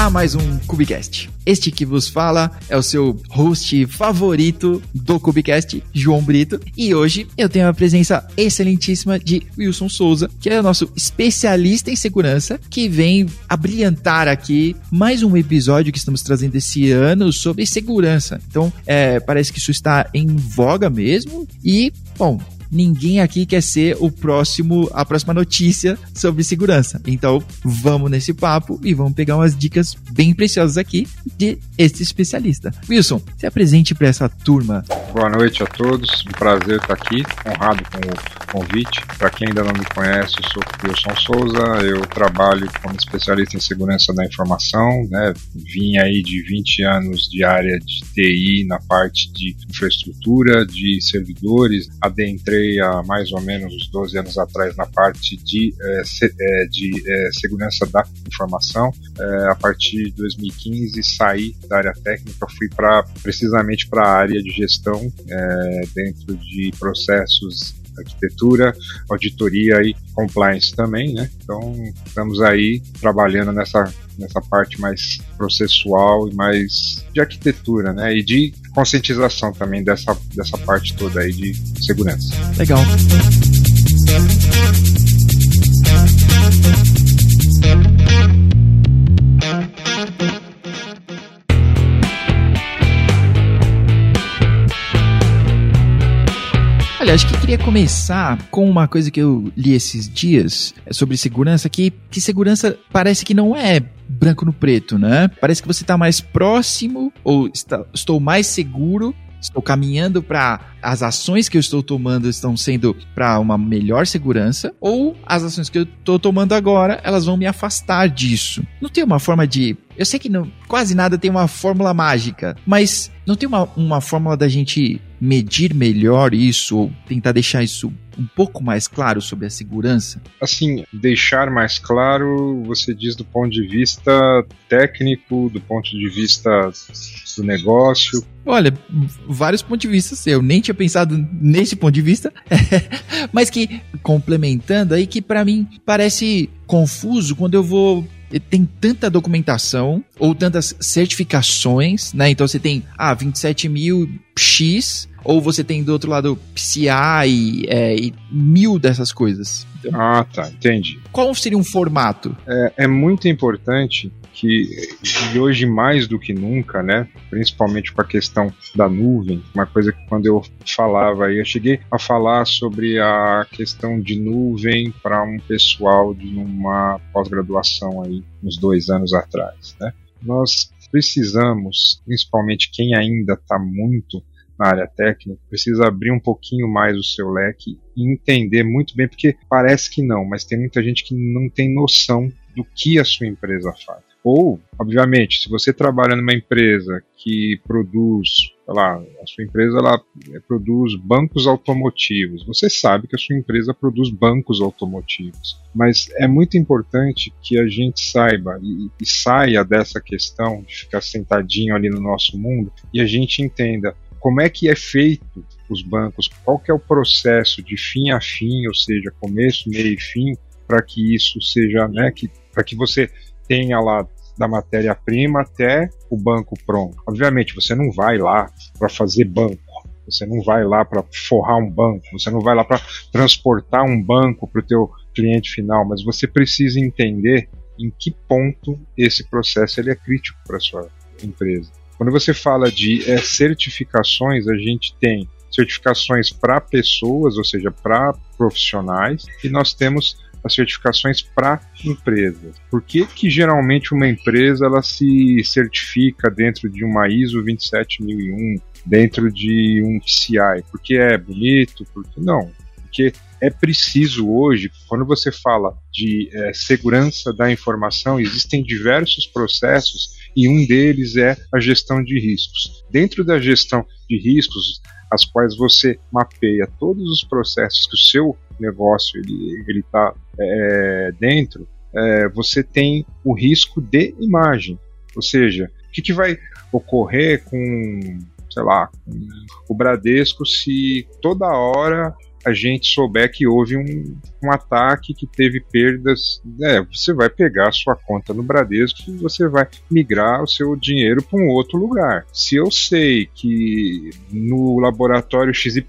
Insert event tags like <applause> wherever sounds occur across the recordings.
a mais um Cubicast. Este que vos fala é o seu host favorito do Cubicast, João Brito. E hoje eu tenho a presença excelentíssima de Wilson Souza, que é o nosso especialista em segurança, que vem a brilhantar aqui mais um episódio que estamos trazendo esse ano sobre segurança. Então, é, parece que isso está em voga mesmo. E, bom, ninguém aqui quer ser o próximo, a próxima notícia sobre segurança. Então, vamos nesse papo e vamos pegar umas dicas bem preciosas aqui de este especialista. Wilson, se apresente para essa turma. Boa noite a todos, um prazer estar aqui, honrado com o convite. Para quem ainda não me conhece, eu sou Wilson Souza, eu trabalho como especialista em segurança da informação, né? Vim aí de 20 anos de área de TI na parte de infraestrutura, de servidores, adentrei entrei há mais ou menos uns 12 anos atrás na parte de, é, é, de é, segurança da informação. a partir de 2015 saí da área técnica, fui para precisamente para a área de gestão dentro de processos arquitetura, auditoria e compliance também, né? Então estamos aí trabalhando nessa nessa parte mais processual e mais de arquitetura, né? E de conscientização também dessa, dessa parte toda aí de segurança. Legal. Olha, acho que queria começar com uma coisa que eu li esses dias sobre segurança, que, que segurança parece que não é branco no preto, né? Parece que você está mais próximo ou está, estou mais seguro estou caminhando para as ações que eu estou tomando estão sendo para uma melhor segurança ou as ações que eu estou tomando agora elas vão me afastar disso. Não tem uma forma de eu sei que não, quase nada tem uma fórmula mágica, mas não tem uma, uma fórmula da gente medir melhor isso ou tentar deixar isso um pouco mais claro sobre a segurança? Assim, deixar mais claro, você diz do ponto de vista técnico, do ponto de vista do negócio? Olha, vários pontos de vista. Eu nem tinha pensado nesse ponto de vista, <laughs> mas que complementando aí que para mim parece confuso quando eu vou tem tanta documentação ou tantas certificações, né? Então você tem, ah, 27 mil X, ou você tem do outro lado PCI e, é, e mil dessas coisas. Ah, tá, entendi. Qual seria um formato? É, é muito importante que e hoje mais do que nunca, né, principalmente com a questão da nuvem, uma coisa que quando eu falava eu cheguei a falar sobre a questão de nuvem para um pessoal de uma pós-graduação aí uns dois anos atrás, né? Nós precisamos, principalmente quem ainda está muito na área técnica, precisa abrir um pouquinho mais o seu leque e entender muito bem, porque parece que não, mas tem muita gente que não tem noção do que a sua empresa faz. Ou, obviamente, se você trabalha numa empresa que produz, sei lá, a sua empresa ela é, produz bancos automotivos, você sabe que a sua empresa produz bancos automotivos. Mas é muito importante que a gente saiba e, e saia dessa questão de ficar sentadinho ali no nosso mundo e a gente entenda como é que é feito os bancos, qual que é o processo de fim a fim, ou seja, começo, meio e fim, para que isso seja, né, que para que você tenha lá da matéria-prima até o banco pronto. Obviamente, você não vai lá para fazer banco, você não vai lá para forrar um banco, você não vai lá para transportar um banco para o teu cliente final, mas você precisa entender em que ponto esse processo ele é crítico para sua empresa. Quando você fala de é, certificações, a gente tem certificações para pessoas, ou seja, para profissionais, e nós temos as certificações para empresas. Por que, que geralmente uma empresa ela se certifica dentro de uma ISO 27001, dentro de um PCI? Porque é bonito? Porque não? Porque é preciso hoje, quando você fala de é, segurança da informação, existem diversos processos e um deles é a gestão de riscos. Dentro da gestão de riscos, as quais você mapeia todos os processos que o seu negócio ele ele está é, dentro, é, você tem o risco de imagem. Ou seja, o que, que vai ocorrer com, sei lá, com o Bradesco se toda hora a gente souber que houve um, um ataque que teve perdas, é, você vai pegar a sua conta no Bradesco e você vai migrar o seu dinheiro para um outro lugar. Se eu sei que no laboratório XYZ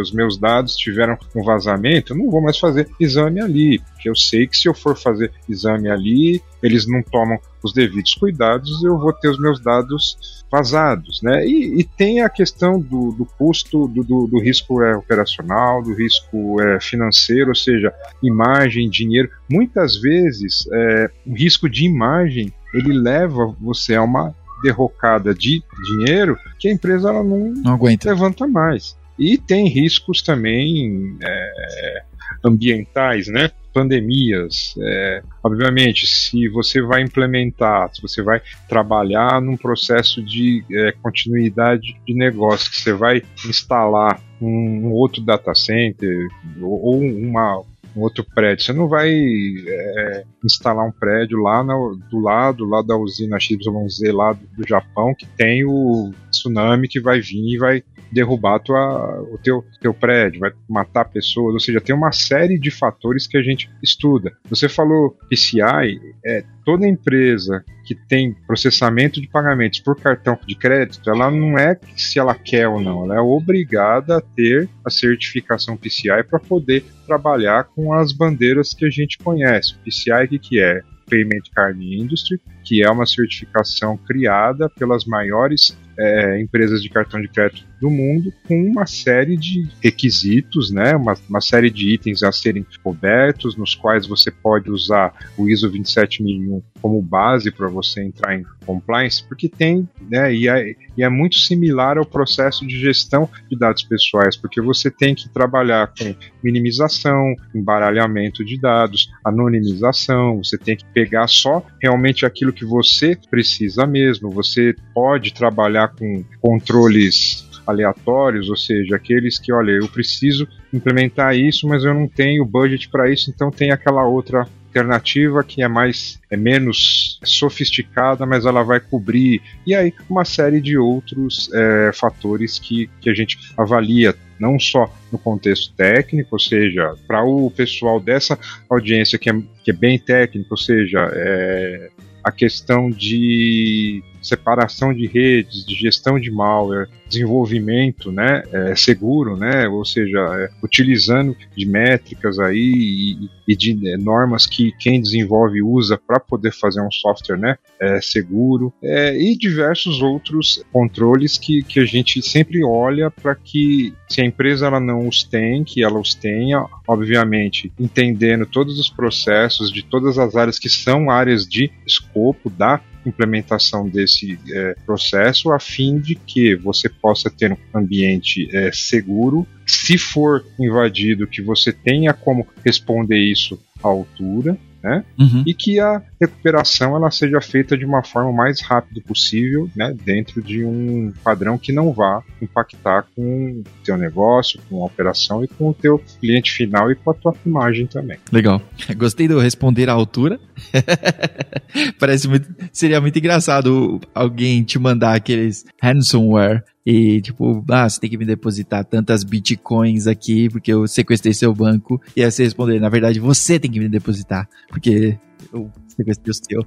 os meus dados tiveram um vazamento, eu não vou mais fazer exame ali, porque eu sei que se eu for fazer exame ali, eles não tomam os devidos cuidados, eu vou ter os meus dados vazados, né? E, e tem a questão do, do custo, do, do, do risco é, operacional, do risco é, financeiro, ou seja, imagem, dinheiro. Muitas vezes, é, o risco de imagem ele leva você a uma derrocada de dinheiro que a empresa ela não, não aguenta. levanta mais. E tem riscos também é, ambientais, né? Pandemias. É, obviamente, se você vai implementar, se você vai trabalhar num processo de é, continuidade de negócio, que você vai instalar um, um outro data center ou, ou uma um outro prédio. Você não vai é, instalar um prédio lá do lado, lá da usina XYZ lá do, do Japão, que tem o tsunami que vai vir e vai derrubar tua, o teu, teu prédio, vai matar pessoas, ou seja, tem uma série de fatores que a gente estuda. Você falou PCI, é, toda empresa que tem processamento de pagamentos por cartão de crédito, ela não é se ela quer ou não, ela é obrigada a ter a certificação PCI para poder trabalhar com as bandeiras que a gente conhece. PCI, o que, que é? Payment Card Industry, que é uma certificação criada pelas maiores é, empresas de cartão de crédito do mundo com uma série de requisitos, né, uma, uma série de itens a serem cobertos, nos quais você pode usar o ISO 27001 como base para você entrar em compliance, porque tem, né, e é, e é muito similar ao processo de gestão de dados pessoais, porque você tem que trabalhar com minimização, embaralhamento de dados, anonimização, você tem que pegar só realmente aquilo que você precisa mesmo, você pode trabalhar com controles aleatórios, ou seja, aqueles que, olha, eu preciso implementar isso, mas eu não tenho budget para isso, então tem aquela outra alternativa que é mais é menos sofisticada, mas ela vai cobrir e aí uma série de outros é, fatores que, que a gente avalia não só no contexto técnico, ou seja, para o pessoal dessa audiência que é, que é bem técnico, ou seja, é, a questão de separação de redes, de gestão de malware, desenvolvimento né, é, seguro, né, ou seja, é, utilizando de métricas aí e, e de é, normas que quem desenvolve usa para poder fazer um software né, é, seguro é, e diversos outros controles que, que a gente sempre olha para que se a empresa ela não os tem, que ela os tenha, obviamente entendendo todos os processos de todas as áreas que são áreas de escopo da implementação desse é, processo a fim de que você possa ter um ambiente é, seguro. Se for invadido, que você tenha como responder isso à altura, né? Uhum. E que a recuperação ela seja feita de uma forma mais rápida possível, né? Dentro de um padrão que não vá impactar com o teu negócio, com a operação e com o teu cliente final e com a tua imagem também. Legal. Gostei do responder à altura. <laughs> Parece muito, seria muito engraçado alguém te mandar aqueles ransomware e tipo, ah, você tem que me depositar tantas bitcoins aqui porque eu sequestrei seu banco. E aí você responder, na verdade, você tem que me depositar porque eu sequestrei o seu.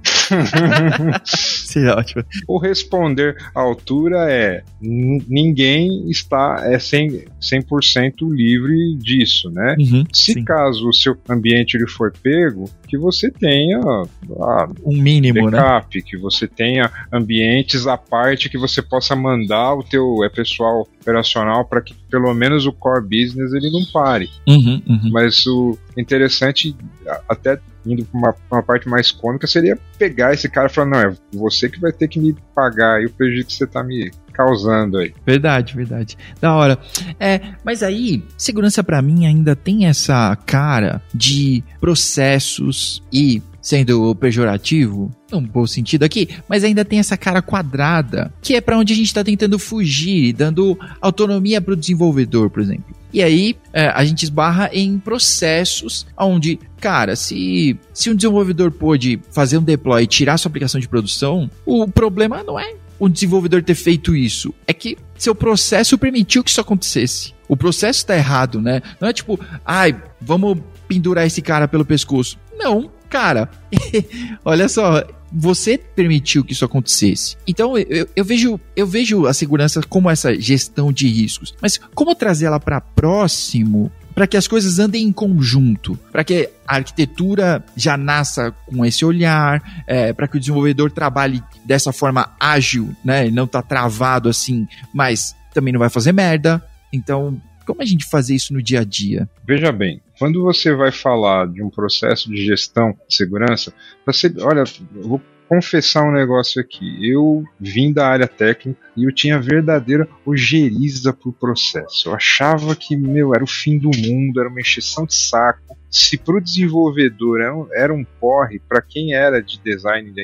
<laughs> Seria ótimo. O responder à altura é ninguém está é 100%, 100 livre disso, né? Uhum, Se sim. caso o seu ambiente ele for pego, que você tenha ah, um mínimo, né? backup, né? que você tenha ambientes à parte que você possa mandar o teu é, pessoal operacional para que pelo menos o core business ele não pare. Uhum, uhum. Mas o interessante, até indo para uma, uma, parte mais cômica, seria pegar esse cara e falar: não, é você que vai ter que me pagar aí o prejuízo que você está me causando aí. Verdade, verdade. Da hora. É, mas aí, segurança para mim ainda tem essa cara de processos e sendo pejorativo, num bom sentido aqui, mas ainda tem essa cara quadrada, que é para onde a gente está tentando fugir, dando autonomia para o desenvolvedor, por exemplo. E aí é, a gente esbarra em processos onde, cara, se, se um desenvolvedor pôde fazer um deploy e tirar sua aplicação de produção, o problema não é o desenvolvedor ter feito isso, é que seu processo permitiu que isso acontecesse. O processo tá errado, né? Não é tipo, ai, vamos pendurar esse cara pelo pescoço. Não, cara. <laughs> olha só, você permitiu que isso acontecesse. Então eu, eu, vejo eu vejo a segurança como essa gestão de riscos, mas como trazer ela para próximo para que as coisas andem em conjunto, para que a arquitetura já nasça com esse olhar, é, para que o desenvolvedor trabalhe dessa forma ágil, né, não tá travado assim, mas também não vai fazer merda. Então, como a gente fazer isso no dia a dia? Veja bem, quando você vai falar de um processo de gestão de segurança, você, olha, vou confessar um negócio aqui. Eu vim da área técnica e eu tinha verdadeira ojeriza pro processo. Eu achava que, meu, era o fim do mundo, era uma encheção de saco. Se pro desenvolvedor era um, era um porre, para quem era de design de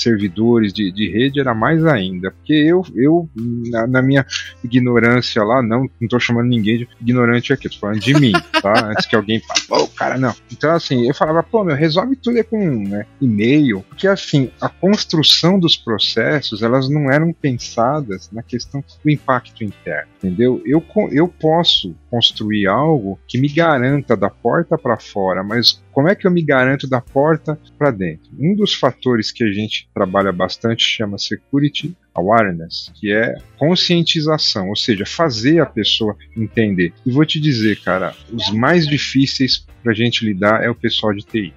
servidores de, de rede era mais ainda. Porque eu, eu na, na minha ignorância lá, não, não tô chamando ninguém de ignorante aqui, tô falando de mim, tá? <laughs> Antes que alguém fale, pô, cara, não. Então, assim, eu falava, pô, meu, resolve tudo com né, e-mail. Porque, assim, a construção dos processos, elas não eram pensadas na questão do impacto interno, entendeu? Eu, eu posso construir algo que me garanta da porta para fora, mas como é que eu me garanto da porta para dentro? Um dos fatores que a gente trabalha bastante chama security awareness, que é conscientização, ou seja, fazer a pessoa entender. E vou te dizer, cara, os mais difíceis para a gente lidar é o pessoal de TI.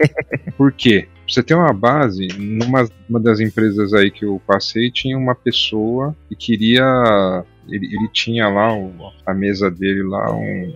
<laughs> Por quê? Você tem uma base, numa uma das empresas aí que eu passei, tinha uma pessoa que queria. Ele, ele tinha lá a mesa dele lá, um,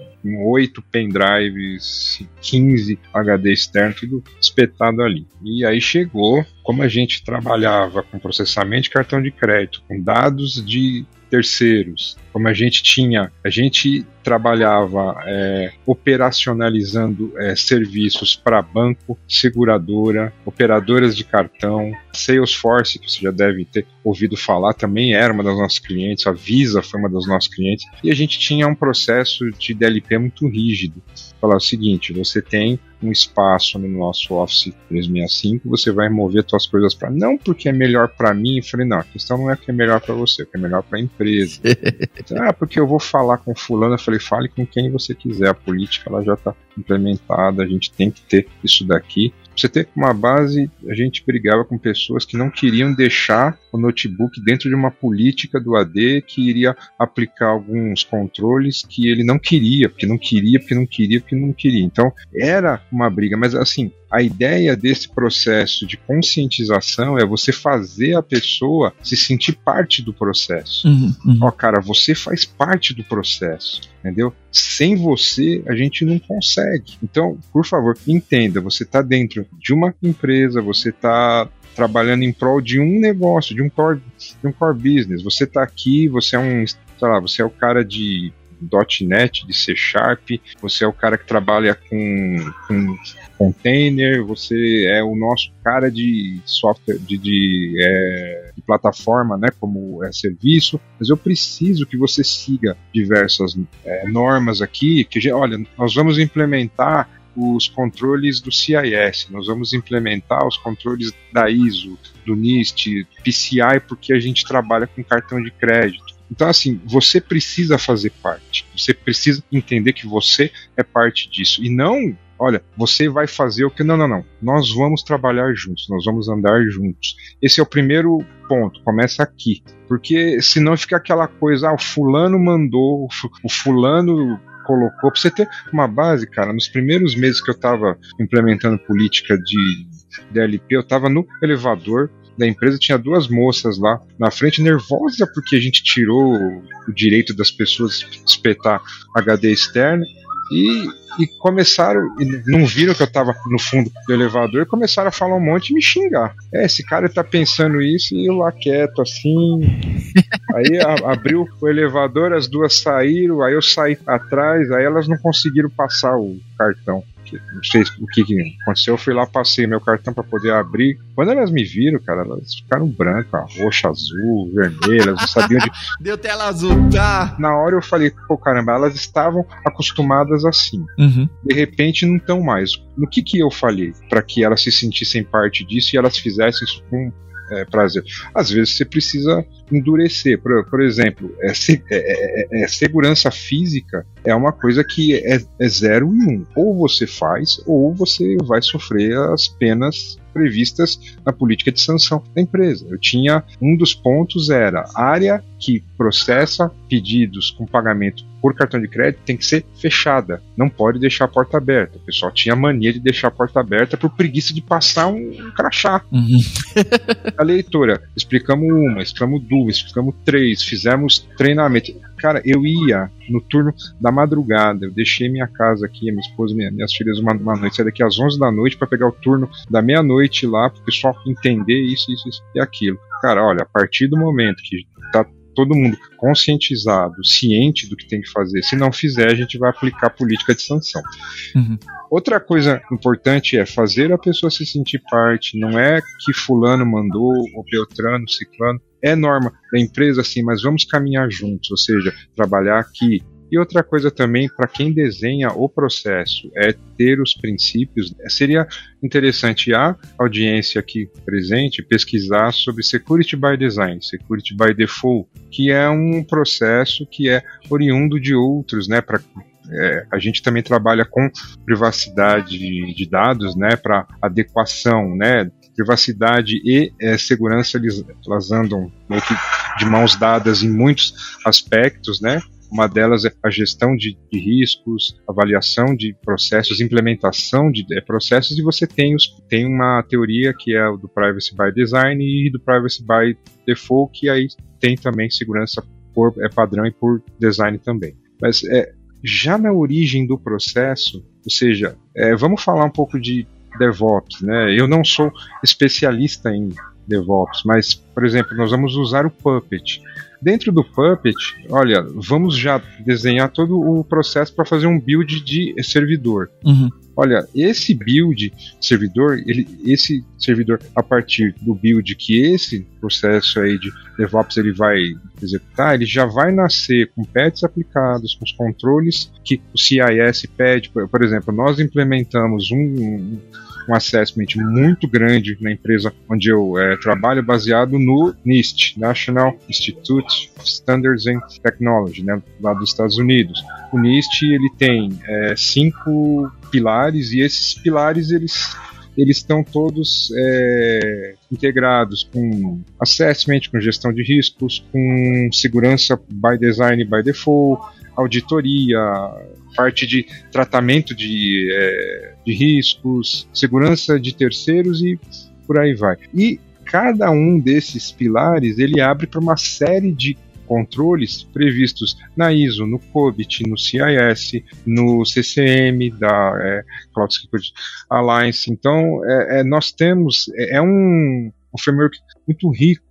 8 pendrives, 15 HD externo, tudo espetado ali. E aí chegou, como a gente trabalhava com processamento de cartão de crédito, com dados de terceiros, como a gente tinha, a gente trabalhava é, operacionalizando é, serviços para banco, seguradora, operadoras de cartão, Salesforce, que você já deve ter ouvido falar, também era uma das nossas clientes, a Visa foi uma das nossas clientes, e a gente tinha um processo de DLP muito rígido. Falar o seguinte: você tem um espaço no nosso Office 365, você vai mover suas coisas para não porque é melhor para mim. Eu falei, não, a questão não é que é melhor para você, é que é melhor para a empresa. <laughs> então, ah, porque eu vou falar com fulano, eu falei, fale com quem você quiser, a política ela já está implementada, a gente tem que ter isso daqui você ter uma base, a gente brigava com pessoas que não queriam deixar o notebook dentro de uma política do AD que iria aplicar alguns controles que ele não queria, porque não queria, porque não queria, porque não queria. Então era uma briga, mas assim, a ideia desse processo de conscientização é você fazer a pessoa se sentir parte do processo. Uhum, uhum. Ó, cara, você faz parte do processo, entendeu? Sem você, a gente não consegue. Então, por favor, entenda, você está dentro de uma empresa, você está trabalhando em prol de um negócio, de um core, de um core business. Você está aqui, você é um, sei lá, você é o cara de .NET, de C Sharp, você é o cara que trabalha com, com container, você é o nosso cara de software, de, de, é, de, plataforma, né, como é serviço, mas eu preciso que você siga diversas é, normas aqui, que, olha, nós vamos implementar os controles do CIS, nós vamos implementar os controles da ISO, do NIST, PCI, porque a gente trabalha com cartão de crédito. Então, assim, você precisa fazer parte. Você precisa entender que você é parte disso. E não, olha, você vai fazer o que. Não, não, não. Nós vamos trabalhar juntos, nós vamos andar juntos. Esse é o primeiro ponto, começa aqui. Porque senão fica aquela coisa, ah, o fulano mandou, o fulano colocou. Pra você ter uma base, cara, nos primeiros meses que eu tava implementando política de DLP, eu tava no elevador, da empresa tinha duas moças lá na frente, nervosa porque a gente tirou o direito das pessoas espetar HD externo. E, e começaram, e não viram que eu tava no fundo do elevador, e começaram a falar um monte e me xingar. É, esse cara tá pensando isso e eu lá quieto assim. <laughs> aí a, abriu o elevador, as duas saíram, aí eu saí atrás, aí elas não conseguiram passar o cartão não sei o que, que aconteceu. Eu fui lá, passei meu cartão para poder abrir. Quando elas me viram, cara, elas ficaram brancas, roxa, azul, vermelha, elas não sabiam de. <laughs> Deu tela azul, tá? Na hora eu falei, pô, caramba, elas estavam acostumadas assim. Uhum. De repente não estão mais. No que que eu falei para que elas se sentissem parte disso e elas fizessem isso com é, prazer. Às vezes você precisa endurecer. Por, por exemplo, é, é, é, segurança física é uma coisa que é, é zero e um. Ou você faz, ou você vai sofrer as penas previstas na política de sanção da empresa. Eu tinha um dos pontos era área que processa pedidos com pagamento por cartão de crédito tem que ser fechada, não pode deixar a porta aberta. O pessoal tinha mania de deixar a porta aberta por preguiça de passar um, crachá. Uhum. a leitora, explicamos uma, explicamos duas, explicamos três, fizemos treinamento. Cara, eu ia no turno da madrugada, eu deixei minha casa aqui, minha esposa, minha, minhas filhas uma, uma noite, saí daqui às 11 da noite para pegar o turno da meia-noite lá, para o pessoal entender isso, isso, isso e aquilo. Cara, olha, a partir do momento que tá todo mundo conscientizado, ciente do que tem que fazer. Se não fizer, a gente vai aplicar política de sanção. Uhum. Outra coisa importante é fazer a pessoa se sentir parte. Não é que fulano mandou, ou Beltrano, Ciclano. É norma da empresa, sim, mas vamos caminhar juntos, ou seja, trabalhar aqui, e outra coisa também, para quem desenha o processo, é ter os princípios. Seria interessante a audiência aqui presente pesquisar sobre Security by Design, Security by Default, que é um processo que é oriundo de outros, né, para é, a gente também trabalha com privacidade de dados, né, para adequação, né, privacidade e é, segurança eles, elas andam de mãos dadas em muitos aspectos, né, uma delas é a gestão de, de riscos, avaliação de processos, implementação de é, processos, e você tem, os, tem uma teoria que é do Privacy by Design e do Privacy by Default, que aí tem também segurança por é, padrão e por design também. Mas é, já na origem do processo, ou seja, é, vamos falar um pouco de DevOps, né? Eu não sou especialista em DevOps, mas, por exemplo, nós vamos usar o Puppet. Dentro do Puppet, olha, vamos já desenhar todo o processo para fazer um build de servidor. Uhum. Olha, esse build servidor, ele, esse servidor a partir do build que esse processo aí de DevOps ele vai executar, ele já vai nascer com pets aplicados, com os controles que o CIS pede. Por, por exemplo, nós implementamos um, um assessment muito grande na empresa onde eu é, trabalho, baseado no NIST, National Institute of Standards and Technology, né, lá dos Estados Unidos. O NIST ele tem é, cinco pilares e esses pilares eles eles estão todos é, integrados com assessment, com gestão de riscos, com segurança by design by default, auditoria, parte de tratamento de, é, de riscos, segurança de terceiros e por aí vai. E cada um desses pilares ele abre para uma série de controles previstos na ISO, no COBIT, no CIS, no CCM da é, Cloud Security Alliance. Então, é, é, nós temos é, é um, um framework muito rico,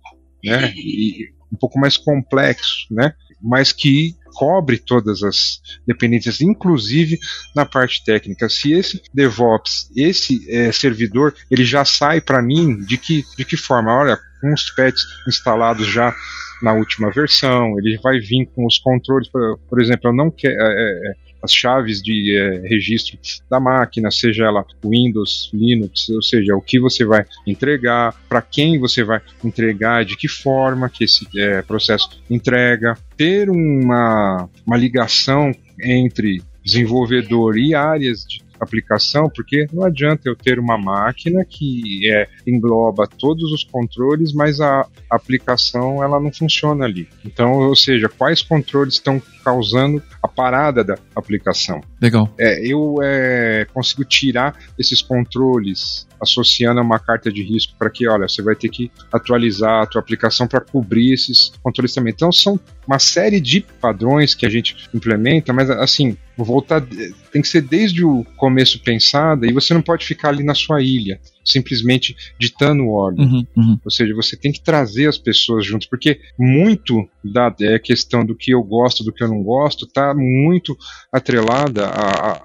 né, <laughs> e um pouco mais complexo, né, mas que cobre todas as dependências, inclusive na parte técnica. Se esse DevOps, esse é, servidor, ele já sai para mim de que, de que forma? Olha, com os patches instalados já na última versão, ele vai vir com os controles, por, por exemplo, eu não quero. É, é, as chaves de é, registro da máquina, seja ela Windows, Linux, ou seja, o que você vai entregar, para quem você vai entregar, de que forma que esse é, processo entrega, ter uma, uma ligação entre desenvolvedor e áreas de aplicação, porque não adianta eu ter uma máquina que é, engloba todos os controles, mas a aplicação ela não funciona ali. Então, ou seja, quais controles estão causando a parada da aplicação? Legal. É, eu é, consigo tirar esses controles associando a uma carta de risco para que, olha, você vai ter que atualizar a tua aplicação para cobrir esses controles também. Então são uma série de padrões que a gente implementa, mas assim, voltar, tem que ser desde o começo pensada e você não pode ficar ali na sua ilha, simplesmente ditando ordem. Uhum, uhum. Ou seja, você tem que trazer as pessoas juntos, porque muito da é, questão do que eu gosto, do que eu não gosto, está muito atrelada a,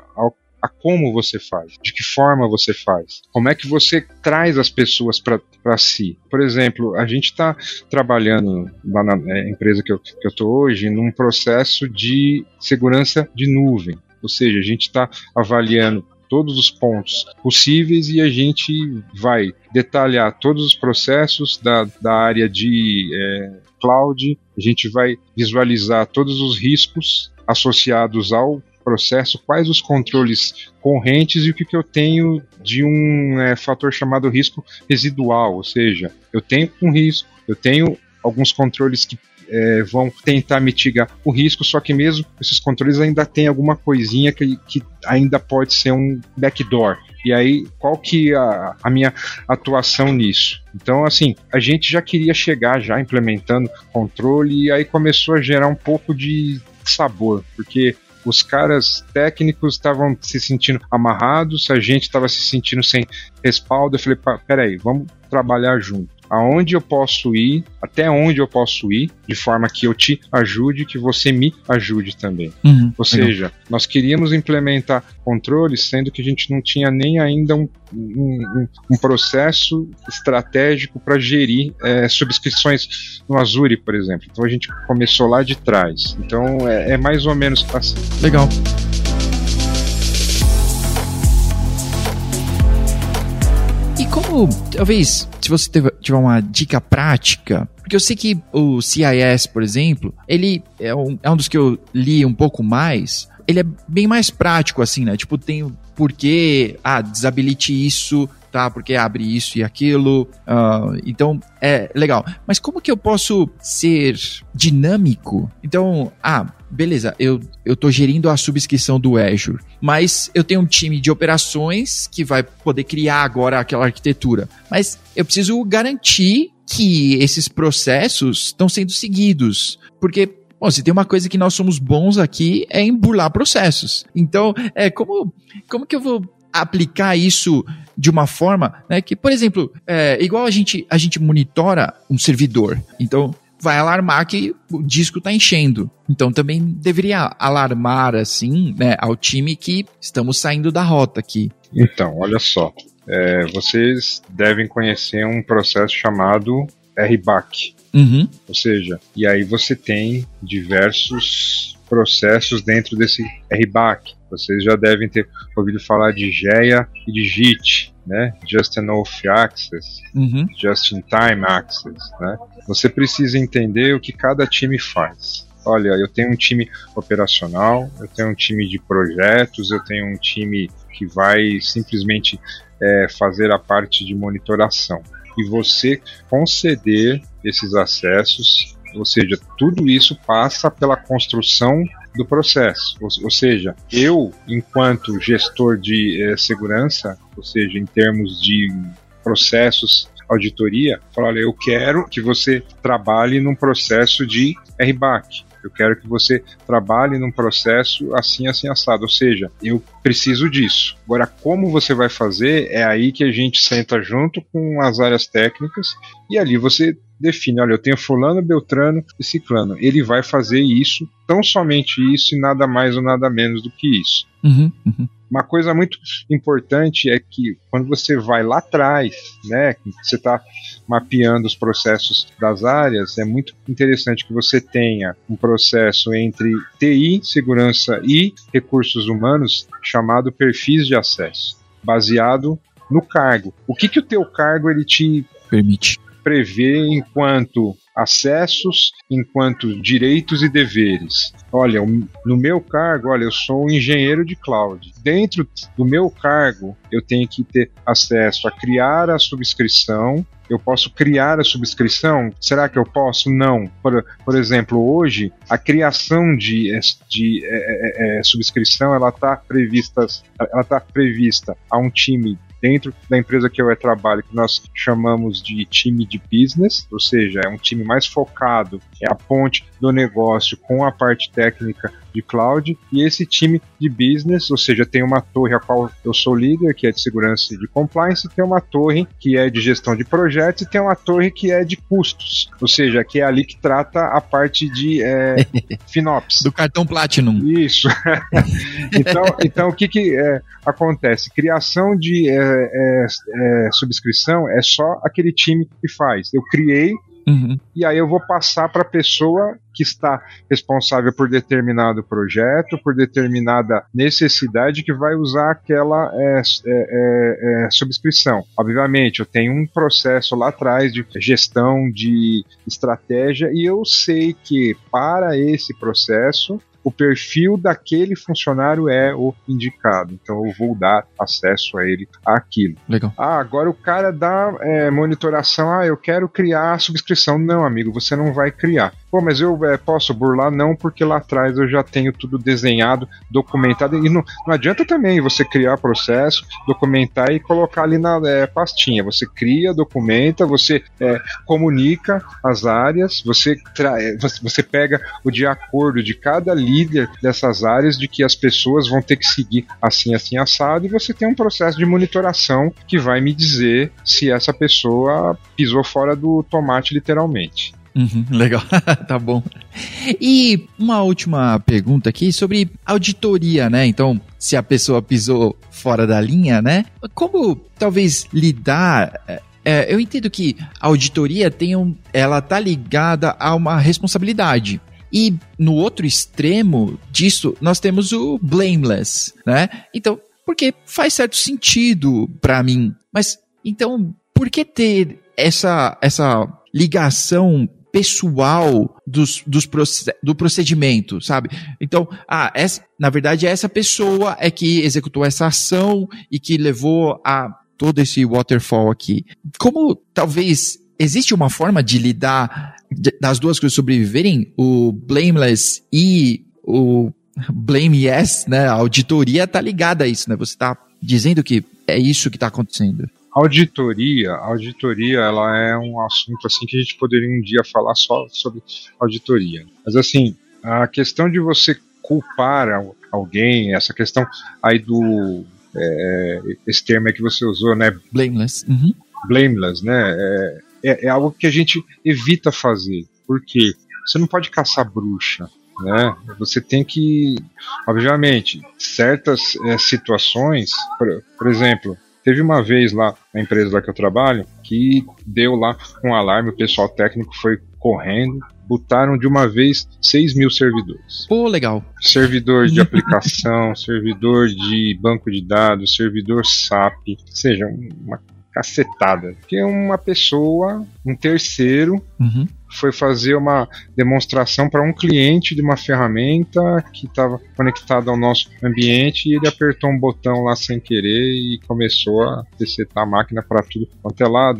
a como você faz, de que forma você faz, como é que você traz as pessoas para si. Por exemplo, a gente está trabalhando lá na é, empresa que eu estou hoje num processo de segurança de nuvem, ou seja, a gente está avaliando todos os pontos possíveis e a gente vai detalhar todos os processos da, da área de é, cloud, a gente vai visualizar todos os riscos associados ao processo, quais os controles correntes e o que, que eu tenho de um é, fator chamado risco residual, ou seja, eu tenho um risco, eu tenho alguns controles que é, vão tentar mitigar o risco, só que mesmo esses controles ainda tem alguma coisinha que, que ainda pode ser um backdoor. E aí, qual que é a, a minha atuação nisso? Então, assim, a gente já queria chegar já implementando controle e aí começou a gerar um pouco de sabor, porque os caras técnicos estavam se sentindo amarrados, a gente estava se sentindo sem respaldo. Eu falei, peraí, vamos trabalhar junto aonde eu posso ir, até onde eu posso ir, de forma que eu te ajude, que você me ajude também. Uhum, Ou seja, legal. nós queríamos implementar controles, sendo que a gente não tinha nem ainda um, um, um processo estratégico para gerir é, subscrições no Azure, por exemplo. Então a gente começou lá de trás. Então é, é mais ou menos assim. Legal. Talvez, se você tiver uma dica prática, porque eu sei que o CIS, por exemplo, ele é um, é um dos que eu li um pouco mais, ele é bem mais prático, assim, né? Tipo, tem por que, ah, desabilite isso, tá? Porque abre isso e aquilo. Uh, então, é legal. Mas como que eu posso ser dinâmico? Então, ah, beleza, eu, eu tô gerindo a subscrição do Azure, mas eu tenho um time de operações que vai poder criar agora aquela arquitetura. Mas eu preciso garantir que esses processos estão sendo seguidos. Porque Bom, se tem uma coisa que nós somos bons aqui é em burlar processos. Então, é como, como que eu vou aplicar isso de uma forma né, que, por exemplo, é, igual a gente, a gente monitora um servidor. Então, vai alarmar que o disco está enchendo. Então também deveria alarmar assim, né, ao time que estamos saindo da rota aqui. Então, olha só, é, vocês devem conhecer um processo chamado RBAC. Uhum. Ou seja, e aí você tem diversos processos dentro desse RBAC. Vocês já devem ter ouvido falar de GEA e de JIT, né? Just Enough Access, uhum. Just in Time Access, né? Você precisa entender o que cada time faz. Olha, eu tenho um time operacional, eu tenho um time de projetos, eu tenho um time que vai simplesmente é, fazer a parte de monitoração. E você conceder esses acessos, ou seja, tudo isso passa pela construção do processo. Ou, ou seja, eu, enquanto gestor de eh, segurança, ou seja, em termos de processos, auditoria, falo, olha, eu quero que você trabalhe num processo de RBAC. Eu quero que você trabalhe num processo assim, assim, assado. Ou seja, eu preciso disso. Agora, como você vai fazer, é aí que a gente senta junto com as áreas técnicas e ali você define, olha, eu tenho fulano, beltrano e ciclano. Ele vai fazer isso, tão somente isso e nada mais ou nada menos do que isso. Uhum, uhum. Uma coisa muito importante é que quando você vai lá atrás, né, você está mapeando os processos das áreas, é muito interessante que você tenha um processo entre TI, segurança e recursos humanos chamado perfis de acesso, baseado no cargo. O que, que o teu cargo ele te permite? Prevê enquanto acessos, enquanto direitos e deveres. Olha, no meu cargo, olha, eu sou um engenheiro de cloud. Dentro do meu cargo, eu tenho que ter acesso a criar a subscrição. Eu posso criar a subscrição? Será que eu posso? Não. Por, por exemplo, hoje a criação de, de é, é, é, subscrição ela está prevista, ela tá prevista a um time dentro da empresa que eu trabalho, que nós chamamos de time de business, ou seja, é um time mais focado, é a ponte do negócio com a parte técnica de cloud, e esse time de business, ou seja, tem uma torre a qual eu sou líder, que é de segurança e de compliance, tem uma torre que é de gestão de projetos e tem uma torre que é de custos, ou seja, que é ali que trata a parte de é, <laughs> FinOps. Do cartão Platinum. Isso. <laughs> então, então, o que, que é, acontece? Criação de é, é, é, subscrição é só aquele time que faz. Eu criei Uhum. E aí eu vou passar para a pessoa que está responsável por determinado projeto, por determinada necessidade, que vai usar aquela é, é, é, é, subscrição. Obviamente, eu tenho um processo lá atrás de gestão de estratégia e eu sei que para esse processo o perfil daquele funcionário é o indicado. Então eu vou dar acesso a ele àquilo. Legal. Ah, agora o cara dá é, monitoração. Ah, eu quero criar a subscrição. Não, amigo, você não vai criar. Pô, mas eu é, posso burlar? Não, porque lá atrás eu já tenho tudo desenhado, documentado. E não, não adianta também você criar processo, documentar e colocar ali na é, pastinha. Você cria, documenta, você é, comunica as áreas, você, é, você pega o de acordo de cada líder dessas áreas de que as pessoas vão ter que seguir assim, assim, assado, e você tem um processo de monitoração que vai me dizer se essa pessoa pisou fora do tomate, literalmente. Uhum, legal, <laughs> tá bom. E uma última pergunta aqui sobre auditoria, né? Então, se a pessoa pisou fora da linha, né? Como talvez lidar é, é eu entendo que a auditoria tem um, ela tá ligada a uma responsabilidade. E no outro extremo disso, nós temos o blameless, né? Então, porque faz certo sentido para mim. Mas então, por que ter essa essa ligação pessoal dos, dos do procedimento, sabe? Então, ah, essa, na verdade, essa pessoa é que executou essa ação e que levou a todo esse waterfall aqui. Como talvez existe uma forma de lidar das duas coisas sobreviverem, o blameless e o blame yes, né? A auditoria tá ligada a isso, né? Você tá dizendo que é isso que está acontecendo. Auditoria, auditoria, ela é um assunto assim que a gente poderia um dia falar só sobre auditoria. Mas assim, a questão de você culpar alguém, essa questão aí do é, esse termo é que você usou, né? Blameless. Uhum. Blameless, né? É, é, é, algo que a gente evita fazer. Por quê? Você não pode caçar bruxa. Né? Você tem que, obviamente, certas é, situações, por, por exemplo, Teve uma vez lá na empresa lá que eu trabalho que deu lá um alarme, o pessoal técnico foi correndo, botaram de uma vez 6 mil servidores. Pô, legal. Servidor de <laughs> aplicação, servidor de banco de dados, servidor SAP, ou seja, uma cacetada. Que uma pessoa, um terceiro, uhum. Foi fazer uma demonstração para um cliente de uma ferramenta que estava conectada ao nosso ambiente e ele apertou um botão lá sem querer e começou a resetar a máquina para tudo quanto é lado.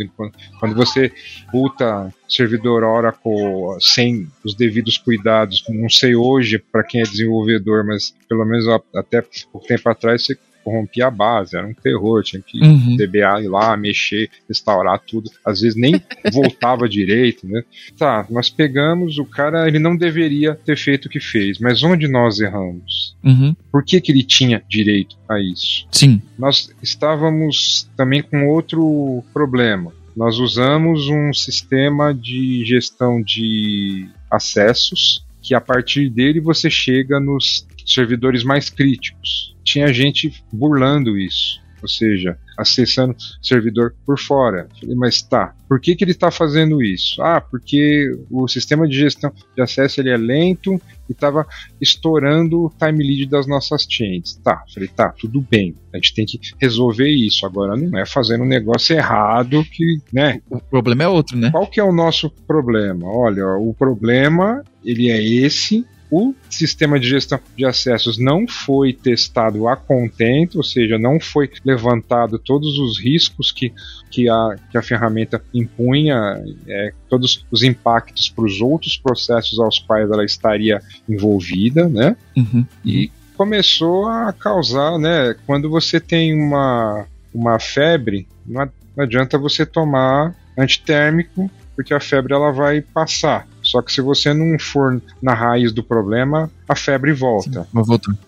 Quando você boota servidor Oracle sem os devidos cuidados, não sei hoje para quem é desenvolvedor, mas pelo menos até pouco tempo atrás você corrompia a base, era um terror, tinha que uhum. DBA ir lá, mexer, restaurar tudo, às vezes nem <laughs> voltava direito, né? Tá, nós pegamos, o cara, ele não deveria ter feito o que fez, mas onde nós erramos? Uhum. Por que que ele tinha direito a isso? Sim. Nós estávamos também com outro problema. Nós usamos um sistema de gestão de acessos que a partir dele você chega nos servidores mais críticos. Tinha gente burlando isso, ou seja, acessando servidor por fora. Falei, mas tá, por que, que ele está fazendo isso? Ah, porque o sistema de gestão de acesso ele é lento e estava estourando o time lead das nossas chains. Tá, falei, tá, tudo bem, a gente tem que resolver isso. Agora não é fazendo um negócio errado que, né? O problema é outro, né? Qual que é o nosso problema? Olha, o problema ele é esse o sistema de gestão de acessos não foi testado a contento, ou seja, não foi levantado todos os riscos que, que, a, que a ferramenta impunha, é, todos os impactos para os outros processos aos quais ela estaria envolvida, né? Uhum. E começou a causar, né? Quando você tem uma, uma febre, não adianta você tomar antitérmico, porque a febre ela vai passar. Só que se você não for na raiz do problema, a febre volta. Sim,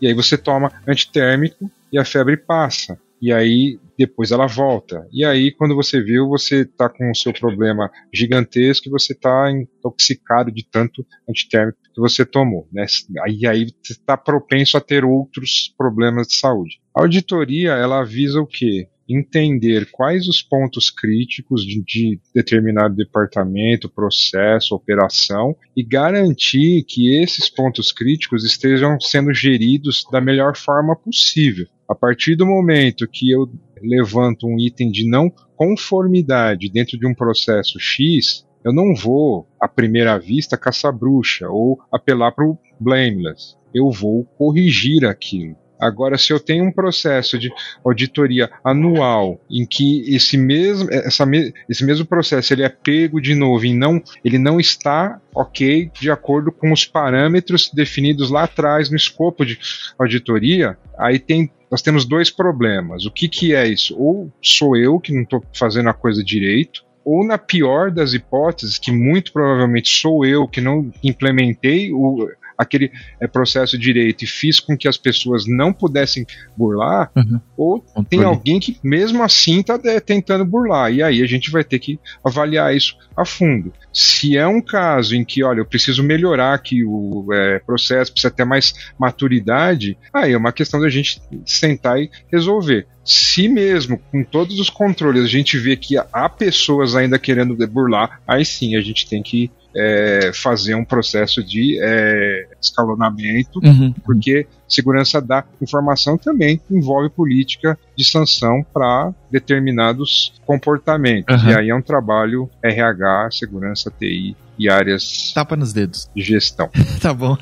e aí você toma antitérmico e a febre passa. E aí depois ela volta. E aí, quando você viu, você está com o seu problema gigantesco e você está intoxicado de tanto antitérmico que você tomou. Né? E aí você está propenso a ter outros problemas de saúde. A auditoria, ela avisa o quê? Entender quais os pontos críticos de, de, determinado departamento, processo, operação e garantir que esses pontos críticos estejam sendo geridos da melhor forma possível. A partir do momento que eu levanto um item de não conformidade dentro de um processo X, eu não vou, à primeira vista, caçar bruxa ou apelar para o blameless. Eu vou corrigir aquilo. Agora, se eu tenho um processo de auditoria anual em que esse mesmo, essa, esse mesmo processo ele é pego de novo e não, ele não está ok de acordo com os parâmetros definidos lá atrás no escopo de auditoria, aí tem nós temos dois problemas. O que, que é isso? Ou sou eu que não estou fazendo a coisa direito, ou na pior das hipóteses, que muito provavelmente sou eu que não implementei o, aquele é, processo de direito e fiz com que as pessoas não pudessem burlar, uhum. ou Controle. tem alguém que mesmo assim está é, tentando burlar. E aí a gente vai ter que avaliar isso a fundo. Se é um caso em que, olha, eu preciso melhorar aqui o é, processo, precisa ter mais maturidade, aí é uma questão da gente sentar e resolver. Se mesmo com todos os controles a gente vê que há pessoas ainda querendo burlar, aí sim a gente tem que é, fazer um processo de é, escalonamento, uhum. porque segurança da informação também envolve política de sanção para determinados comportamentos. Uhum. E aí é um trabalho RH, segurança TI e áreas Tapa nos dedos. de gestão. <laughs> tá bom.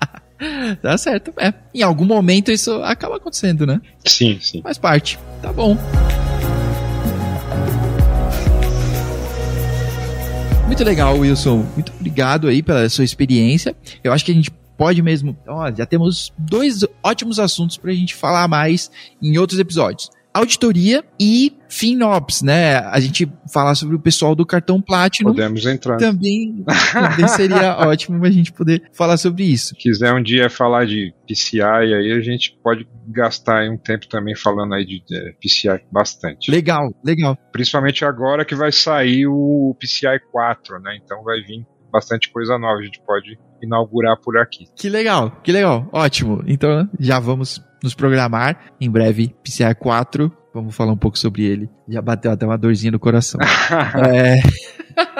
<laughs> tá certo. É. Em algum momento isso acaba acontecendo, né? Sim, sim. Faz parte. Tá bom. Muito legal, Wilson. Muito obrigado aí pela sua experiência. Eu acho que a gente pode mesmo. Ó, já temos dois ótimos assuntos para a gente falar mais em outros episódios auditoria e FinOps, né? A gente falar sobre o pessoal do cartão Platinum. Podemos entrar. Também, também seria <laughs> ótimo a gente poder falar sobre isso. Se quiser um dia falar de PCI, aí a gente pode gastar um tempo também falando aí de, de PCI bastante. Legal, legal. Principalmente agora que vai sair o PCI 4, né? Então vai vir bastante coisa nova. A gente pode inaugurar por aqui. Que legal, que legal. Ótimo. Então já vamos nos programar. Em breve, PCI 4. Vamos falar um pouco sobre ele. Já bateu até uma dorzinha no coração. <laughs> é...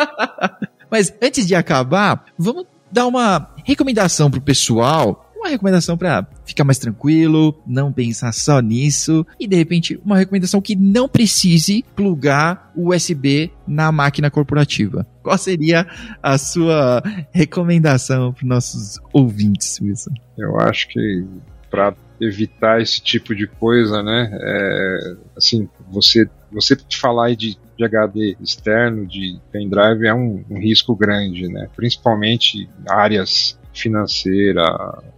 <laughs> Mas antes de acabar, vamos dar uma recomendação pro pessoal uma recomendação para ficar mais tranquilo, não pensar só nisso e de repente uma recomendação que não precise plugar USB na máquina corporativa. Qual seria a sua recomendação para nossos ouvintes, Wilson? Eu acho que para evitar esse tipo de coisa, né? É, assim, você você falar de, de HD externo, de pendrive, é um, um risco grande, né? Principalmente áreas financeira,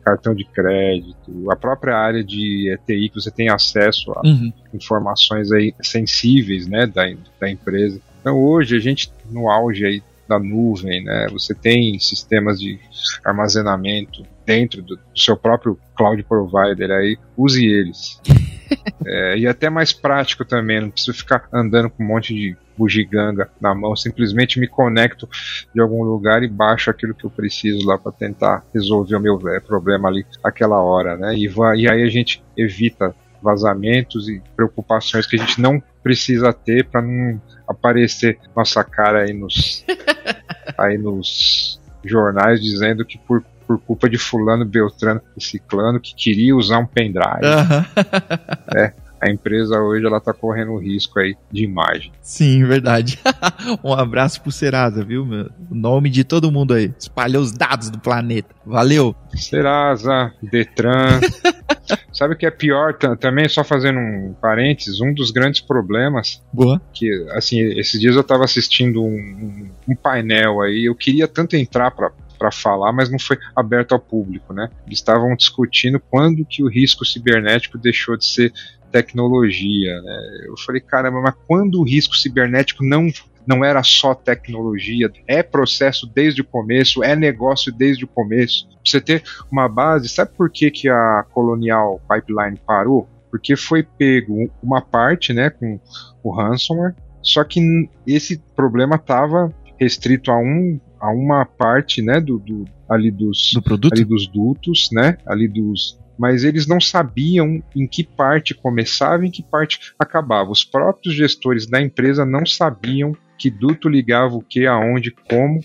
cartão de crédito, a própria área de ETI que você tem acesso a uhum. informações aí sensíveis, né, da, da empresa. Então hoje a gente no auge aí da nuvem, né? Você tem sistemas de armazenamento dentro do, do seu próprio cloud provider aí, use eles. <laughs> é, e até mais prático também, não preciso ficar andando com um monte de bugiganga na mão, simplesmente me conecto de algum lugar e baixo aquilo que eu preciso lá para tentar resolver o meu é, problema ali aquela hora, né? E, vai, e aí a gente evita vazamentos e preocupações que a gente não precisa ter para não aparecer nossa cara aí nos <laughs> aí nos jornais dizendo que por, por culpa de fulano, beltrano e ciclano que queria usar um pendrive. Uhum. é, a empresa hoje ela tá correndo risco aí de imagem. Sim, verdade. <laughs> um abraço pro Serasa, viu, meu? O nome de todo mundo aí. Espalhou os dados do planeta. Valeu. Serasa, Detran. <laughs> Sabe o que é pior também, só fazendo um parênteses, um dos grandes problemas Boa. que, assim, esses dias eu tava assistindo um, um painel aí, eu queria tanto entrar para para falar, mas não foi aberto ao público, né? Eles estavam discutindo quando que o risco cibernético deixou de ser tecnologia. Né? Eu falei, caramba, mas quando o risco cibernético não não era só tecnologia, é processo desde o começo, é negócio desde o começo. Pra você ter uma base, sabe por que, que a Colonial Pipeline parou? Porque foi pego uma parte, né, com o ransomware, só que esse problema estava restrito a um a uma parte, né, do, do ali dos do produto? ali dos dutos, né, ali dos mas eles não sabiam em que parte começava e em que parte acabava. Os próprios gestores da empresa não sabiam que duto ligava o que, aonde, como.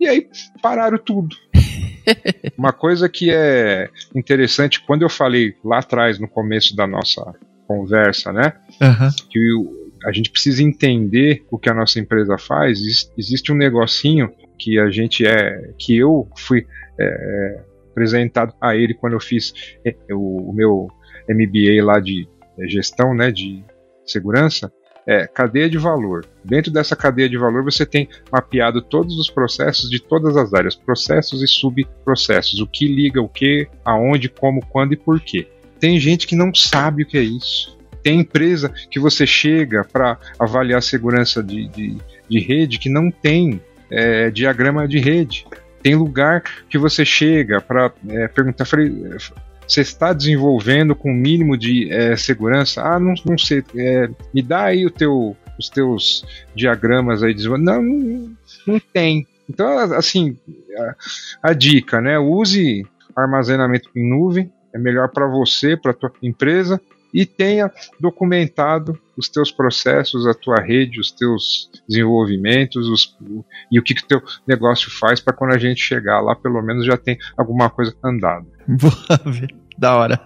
e aí pararam tudo. <laughs> Uma coisa que é interessante, quando eu falei lá atrás, no começo da nossa conversa, né? Uhum. Que a gente precisa entender o que a nossa empresa faz. Existe um negocinho que a gente é, que eu fui é, apresentado a ele quando eu fiz é, o, o meu MBA lá de gestão, né, de segurança, é cadeia de valor. Dentro dessa cadeia de valor você tem mapeado todos os processos de todas as áreas, processos e subprocessos, o que liga o que, aonde, como, quando e por quê. Tem gente que não sabe o que é isso. Tem empresa que você chega para avaliar segurança de, de, de, rede que não tem é, diagrama de rede. Tem lugar que você chega para é, perguntar, você está desenvolvendo com o mínimo de é, segurança? Ah, não, não sei, é, me dá aí o teu, os teus diagramas aí. De... Não, não, não tem. Então, assim, a, a dica, né? Use armazenamento em nuvem, é melhor para você, para tua empresa, e tenha documentado os teus processos, a tua rede, os teus desenvolvimentos os, e o que, que teu negócio faz para quando a gente chegar lá, pelo menos já tem alguma coisa andada. <laughs> Boa, da hora.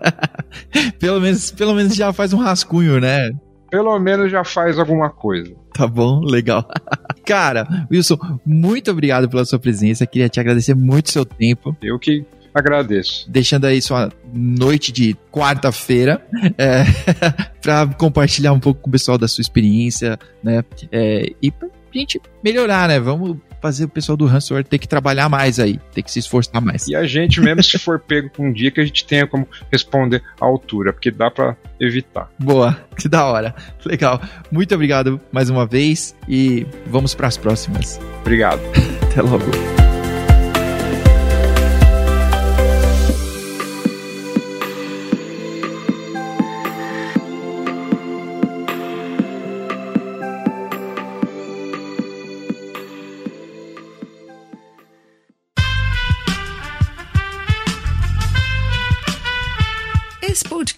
<laughs> pelo, menos, pelo menos já faz um rascunho, né? Pelo menos já faz alguma coisa. Tá bom, legal. <laughs> Cara, Wilson, muito obrigado pela sua presença. Queria te agradecer muito o seu tempo. Eu que Agradeço. Deixando aí sua noite de quarta-feira é, <laughs> para compartilhar um pouco com o pessoal da sua experiência, né? É, e pra gente melhorar, né? Vamos fazer o pessoal do ransomware ter que trabalhar mais aí, ter que se esforçar mais. E a gente mesmo se for pego com um dia que a gente tenha como responder à altura, porque dá para evitar. Boa, que da hora. Legal. Muito obrigado mais uma vez e vamos para as próximas. Obrigado. <laughs> Até logo.